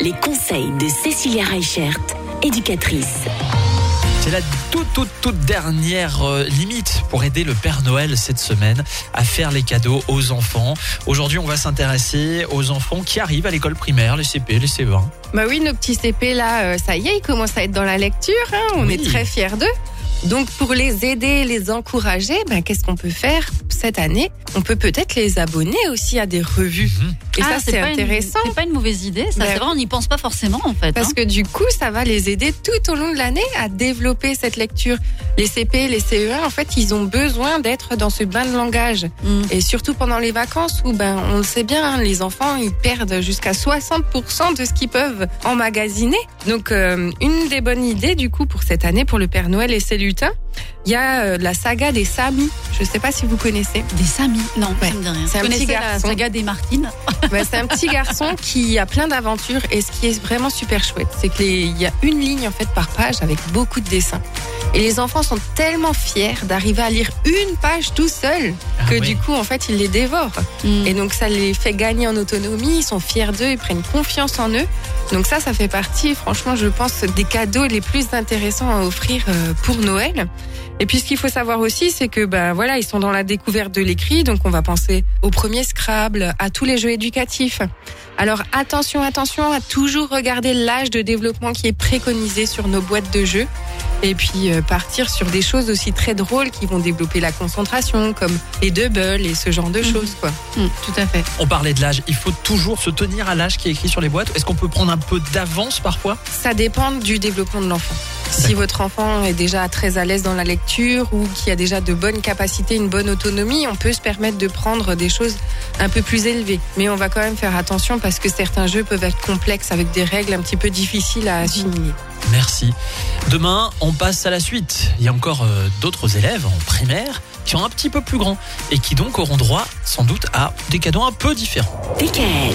les conseils de Cécilia Reichert, éducatrice. C'est la toute, toute, toute dernière euh, limite pour aider le Père Noël cette semaine à faire les cadeaux aux enfants. Aujourd'hui, on va s'intéresser aux enfants qui arrivent à l'école primaire, les CP, les CE1. Bah oui, nos petits CP là, euh, ça y est, ils commencent à être dans la lecture. hein, on Oui. est très fiers d'eux. Donc pour les aider, les encourager, ben, qu'est-ce qu'on peut faire cette année? On peut peut-être les abonner aussi à des revues. Mhm. Et Ah, ça, c'est intéressant. C'est pas une mauvaise idée, ça Ben- c'est vrai, on n'y pense pas forcément en fait. Parce hein. que du coup, ça va les aider tout au long de l'année à développer cette lecture. Les CP, les CE1, en fait, ils ont besoin d'être dans ce bain de langage. Mm. Et surtout pendant les vacances où, ben, on le sait bien, hein, les enfants, ils perdent jusqu'à 60% de ce qu'ils peuvent emmagasiner. Donc, euh, une des bonnes idées, du coup, pour cette année, pour le Père Noël et ses il y a euh, la saga des Samis. Je sais pas si vous connaissez. Des Samis Non, Ouais. ça me dit rien. C'est un petit connaissais la garçon. saga des Martines. Ouais, c'est un petit garçon qui a plein d'aventures et ce qui est vraiment super chouette, c'est qu'il y a une ligne en fait par page avec beaucoup de dessins. Et les enfants sont tellement fiers d'arriver à lire une page tout seul Ah que oui. du coup en fait ils les dévorent. Mm. Et donc ça les fait gagner en autonomie, ils sont fiers d'eux, ils prennent confiance en eux. Donc ça, ça fait partie, franchement, je pense, des cadeaux les plus intéressants à offrir euh, pour Noël. Et puis ce qu'il faut savoir aussi, c'est que ben voilà, ils sont dans la découverte de l'écrit, donc on va penser au premier Scrabble, à tous les jeux éducatifs. Alors attention, attention à toujours regarder l'âge de développement qui est préconisé sur nos boîtes de jeux. Et puis euh, partir sur des choses aussi très drôles qui vont développer la concentration, comme les doubles et ce genre de Mhm. choses, quoi. Mm, tout à fait. On parlait de l'âge. Il faut toujours se tenir à l'âge qui est écrit sur les boîtes. Est-ce qu'on peut prendre un peu d'avance parfois? Ça dépend du développement de l'enfant. Si votre enfant est déjà très à l'aise dans la lecture ou qui a déjà de bonnes capacités, une bonne autonomie, on peut se permettre de prendre des choses un peu plus élevées. Mais on va quand même faire attention parce que certains jeux peuvent être complexes avec des règles un petit peu difficiles à assimiler. Merci. Demain, on passe à la suite. Il y a encore euh, d'autres élèves en primaire qui sont un petit peu plus grands et qui donc auront droit sans doute à des cadeaux un peu différents. DKL,